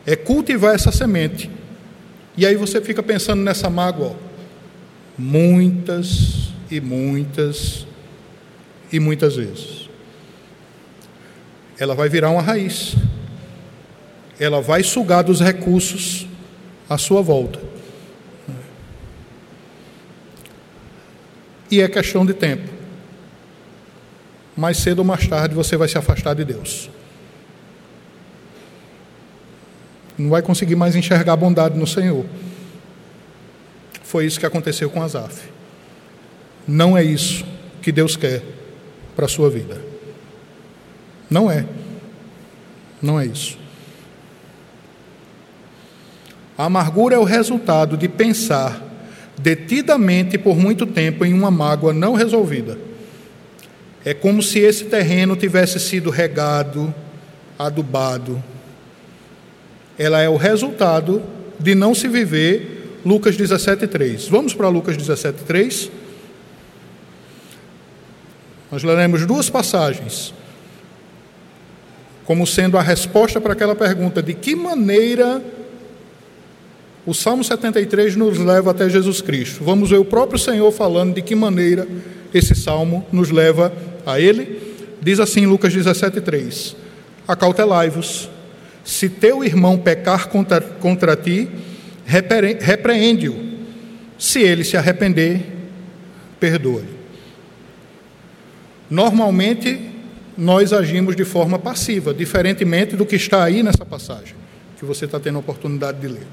é cultivar essa semente. E aí você fica pensando nessa mágoa, ó, muitas e muitas e muitas vezes. Ela vai virar uma raiz. Ela vai sugar dos recursos à sua volta. E é questão de tempo. Mais cedo ou mais tarde você vai se afastar de Deus. Não vai conseguir mais enxergar a bondade no Senhor. Foi isso que aconteceu com Asaf. Não é isso que Deus quer para a sua vida. Não é. Não é isso. A amargura é o resultado de pensar detidamente por muito tempo em uma mágoa não resolvida. É como se esse terreno tivesse sido regado, adubado. Ela é o resultado de não se viver Lucas 17:3. Vamos para Lucas 17:3. Nós leremos duas passagens como sendo a resposta para aquela pergunta: de que maneira o Salmo 73 nos leva até Jesus Cristo. Vamos ver o próprio Senhor falando de que maneira esse salmo nos leva a Ele. Diz assim Lucas 17,3: Acautelai-vos, se teu irmão pecar contra, contra ti, repreende-o. Se ele se arrepender, perdoa-lhe. Normalmente, nós agimos de forma passiva, diferentemente do que está aí nessa passagem, que você está tendo a oportunidade de ler.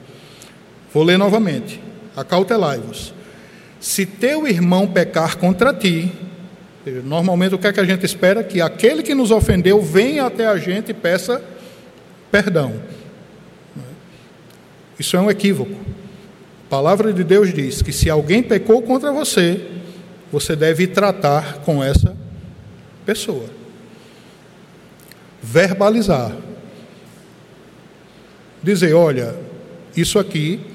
Vou ler novamente. Acautelai-vos. Se teu irmão pecar contra ti, normalmente o que é que a gente espera? Que aquele que nos ofendeu venha até a gente e peça perdão. Isso é um equívoco. A palavra de Deus diz que se alguém pecou contra você, você deve tratar com essa pessoa. Verbalizar. Dizer, olha, isso aqui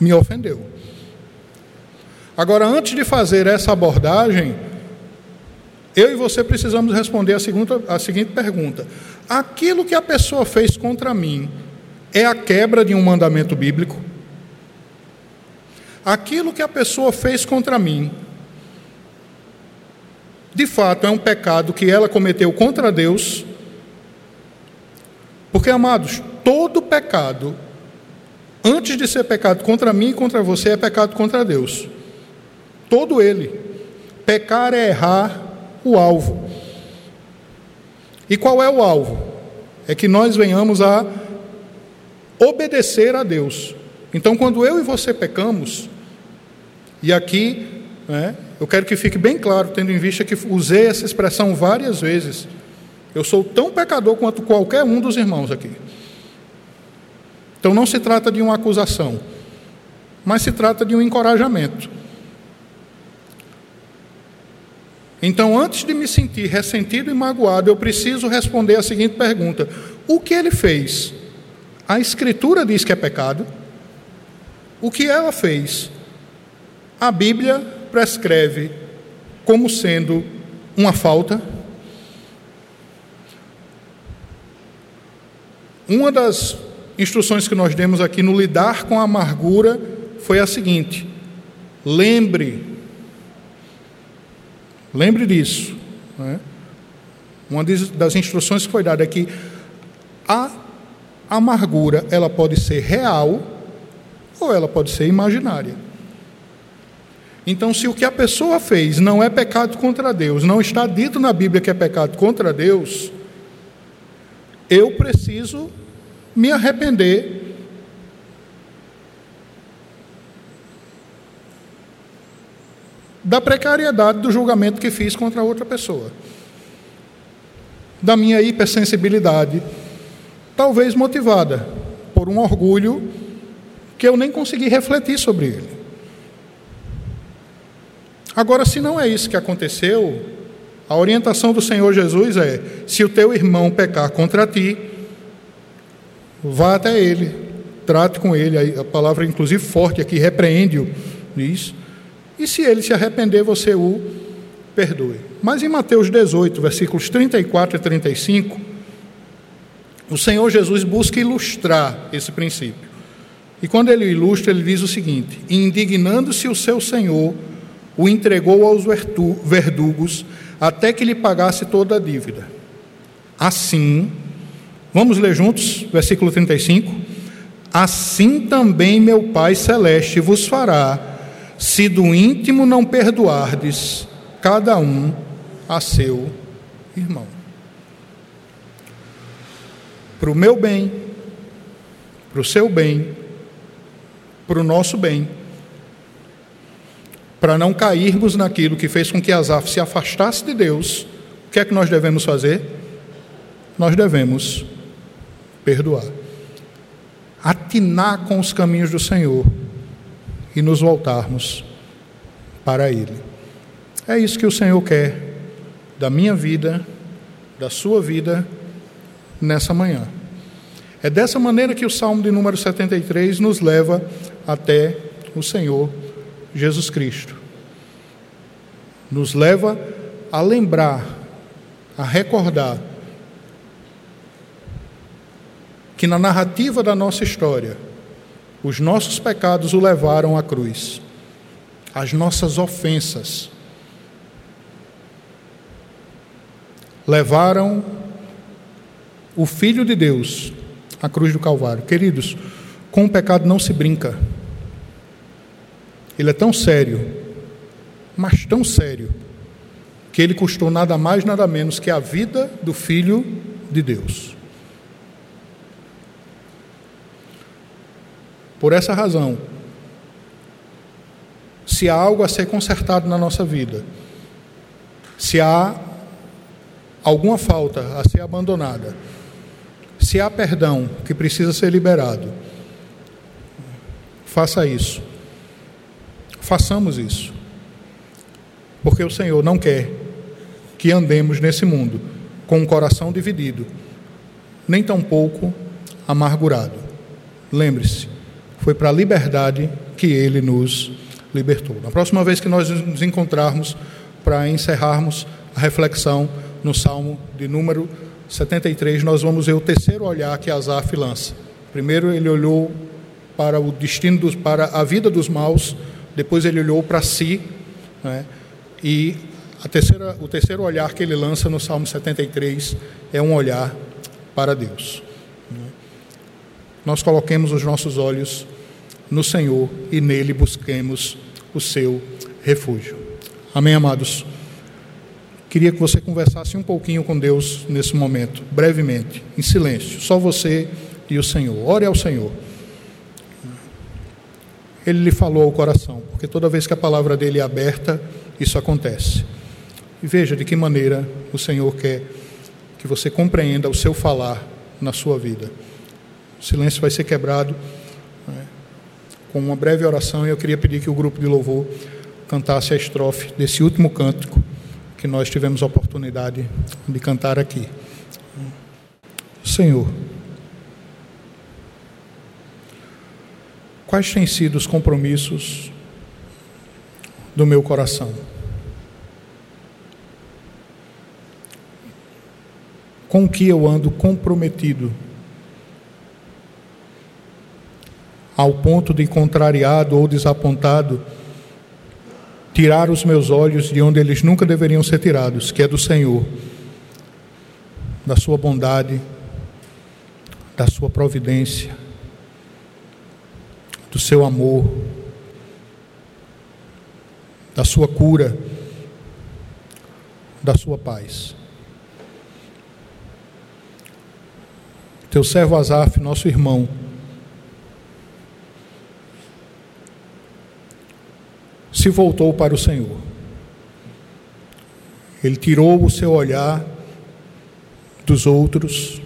me ofendeu. Agora, antes de fazer essa abordagem, eu e você precisamos responder a, segunda, a seguinte pergunta: aquilo que a pessoa fez contra mim é a quebra de um mandamento bíblico? Aquilo que a pessoa fez contra mim, de fato, é um pecado que ela cometeu contra Deus? Porque, amados, todo pecado Antes de ser pecado contra mim e contra você, é pecado contra Deus. Todo ele. Pecar é errar o alvo. E qual é o alvo? É que nós venhamos a obedecer a Deus. Então, quando eu e você pecamos, e aqui né, eu quero que fique bem claro, tendo em vista que usei essa expressão várias vezes, eu sou tão pecador quanto qualquer um dos irmãos aqui. Então não se trata de uma acusação, mas se trata de um encorajamento. Então, antes de me sentir ressentido e magoado, eu preciso responder a seguinte pergunta: O que ele fez? A Escritura diz que é pecado. O que ela fez? A Bíblia prescreve como sendo uma falta. Uma das instruções que nós demos aqui no lidar com a amargura foi a seguinte: lembre, lembre disso. Né? Uma das instruções que foi dada é que a amargura ela pode ser real ou ela pode ser imaginária. Então, se o que a pessoa fez não é pecado contra Deus, não está dito na Bíblia que é pecado contra Deus, eu preciso me arrepender. Da precariedade do julgamento que fiz contra outra pessoa, da minha hipersensibilidade, talvez motivada por um orgulho que eu nem consegui refletir sobre ele. Agora, se não é isso que aconteceu, a orientação do Senhor Jesus é: se o teu irmão pecar contra ti, vá até ele, trate com ele. A palavra, inclusive, forte aqui, repreende-o, diz. E se ele se arrepender, você o perdoe. Mas em Mateus 18, versículos 34 e 35, o Senhor Jesus busca ilustrar esse princípio. E quando ele ilustra, ele diz o seguinte: Indignando-se o seu senhor, o entregou aos verdugos até que lhe pagasse toda a dívida. Assim, vamos ler juntos, versículo 35. Assim também meu Pai Celeste vos fará, se do íntimo não perdoardes cada um a seu irmão. Para o meu bem, para o seu bem, para o nosso bem para não cairmos naquilo que fez com que Asaf se afastasse de Deus, o que é que nós devemos fazer? Nós devemos perdoar. Atinar com os caminhos do Senhor e nos voltarmos para Ele. É isso que o Senhor quer da minha vida, da sua vida, nessa manhã. É dessa maneira que o Salmo de número 73 nos leva até o Senhor Jesus Cristo. Nos leva a lembrar, a recordar, que na narrativa da nossa história, os nossos pecados o levaram à cruz, as nossas ofensas levaram o Filho de Deus à cruz do Calvário. Queridos, com o pecado não se brinca. Ele é tão sério, mas tão sério, que ele custou nada mais, nada menos que a vida do Filho de Deus. Por essa razão, se há algo a ser consertado na nossa vida, se há alguma falta a ser abandonada, se há perdão que precisa ser liberado, faça isso façamos isso. Porque o Senhor não quer que andemos nesse mundo com um coração dividido, nem tampouco amargurado. Lembre-se, foi para a liberdade que ele nos libertou. Na próxima vez que nós nos encontrarmos para encerrarmos a reflexão no Salmo de número 73, nós vamos ver o terceiro olhar que Asaf lança. Primeiro ele olhou para o destino dos, para a vida dos maus depois ele olhou para si, né? e terceira, o terceiro olhar que ele lança no Salmo 73 é um olhar para Deus. Nós coloquemos os nossos olhos no Senhor e nele busquemos o seu refúgio. Amém, amados? Queria que você conversasse um pouquinho com Deus nesse momento, brevemente, em silêncio, só você e o Senhor. Ore ao Senhor ele lhe falou ao coração, porque toda vez que a palavra dele é aberta, isso acontece. E veja de que maneira o Senhor quer que você compreenda o seu falar na sua vida. O silêncio vai ser quebrado né, com uma breve oração e eu queria pedir que o grupo de louvor cantasse a estrofe desse último cântico que nós tivemos a oportunidade de cantar aqui. Senhor, Quais têm sido os compromissos do meu coração? Com que eu ando comprometido? Ao ponto de, contrariado ou desapontado, tirar os meus olhos de onde eles nunca deveriam ser tirados, que é do Senhor, da Sua bondade, da Sua providência do seu amor, da sua cura, da sua paz. Teu servo Azaf, nosso irmão, se voltou para o Senhor. Ele tirou o seu olhar dos outros.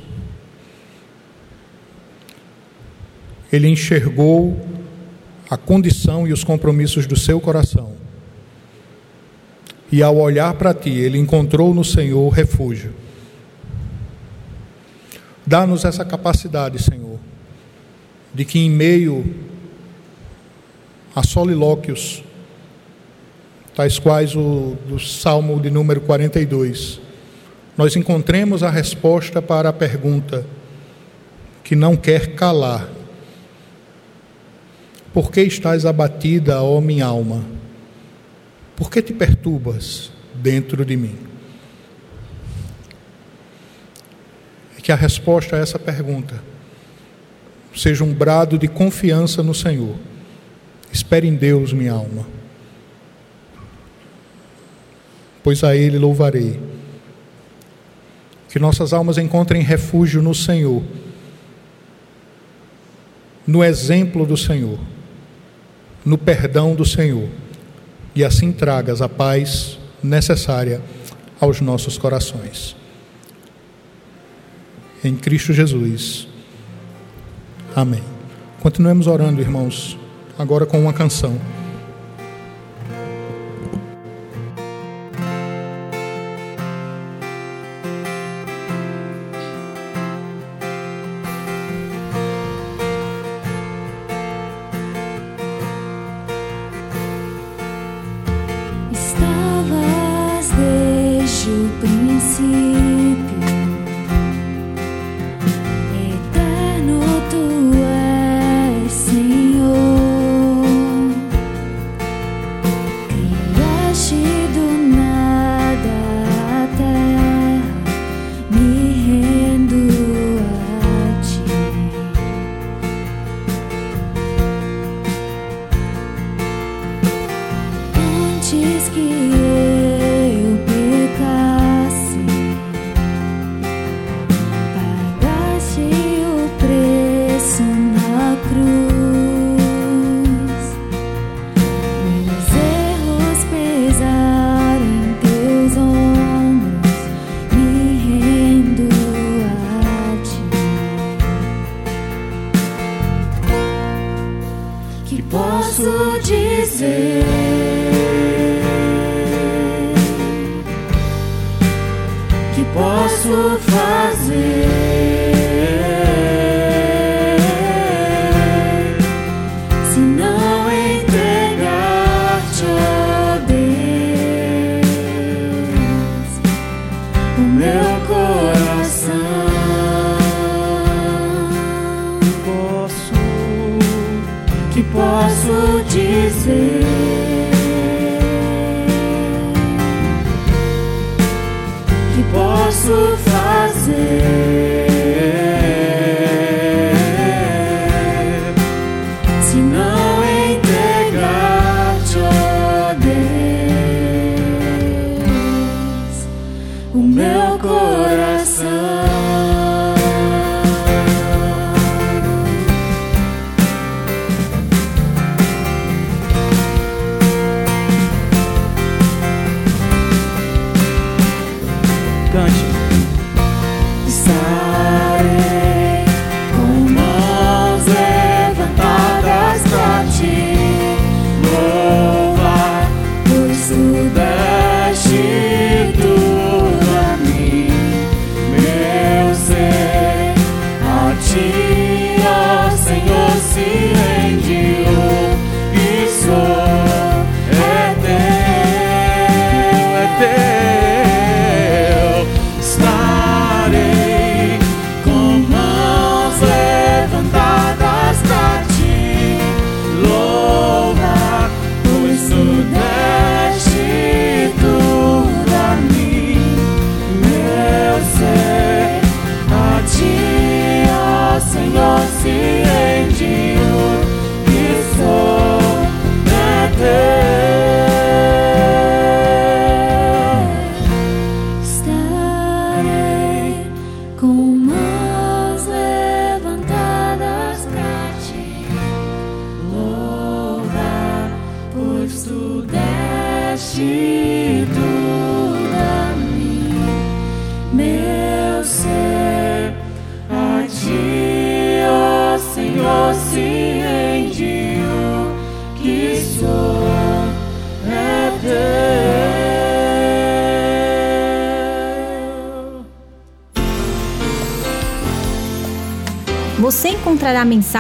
Ele enxergou a condição e os compromissos do seu coração. E ao olhar para ti, ele encontrou no Senhor refúgio. Dá-nos essa capacidade, Senhor, de que em meio a solilóquios, tais quais o do Salmo de número 42, nós encontremos a resposta para a pergunta que não quer calar: Por que estás abatida, ó minha alma? Por que te perturbas dentro de mim? E que a resposta a essa pergunta seja um brado de confiança no Senhor. Espere em Deus, minha alma, pois a Ele louvarei. Que nossas almas encontrem refúgio no Senhor, no exemplo do Senhor, no perdão do Senhor e assim tragas a paz necessária aos nossos corações. Em Cristo Jesus. Amém. Continuemos orando, irmãos, agora com uma canção.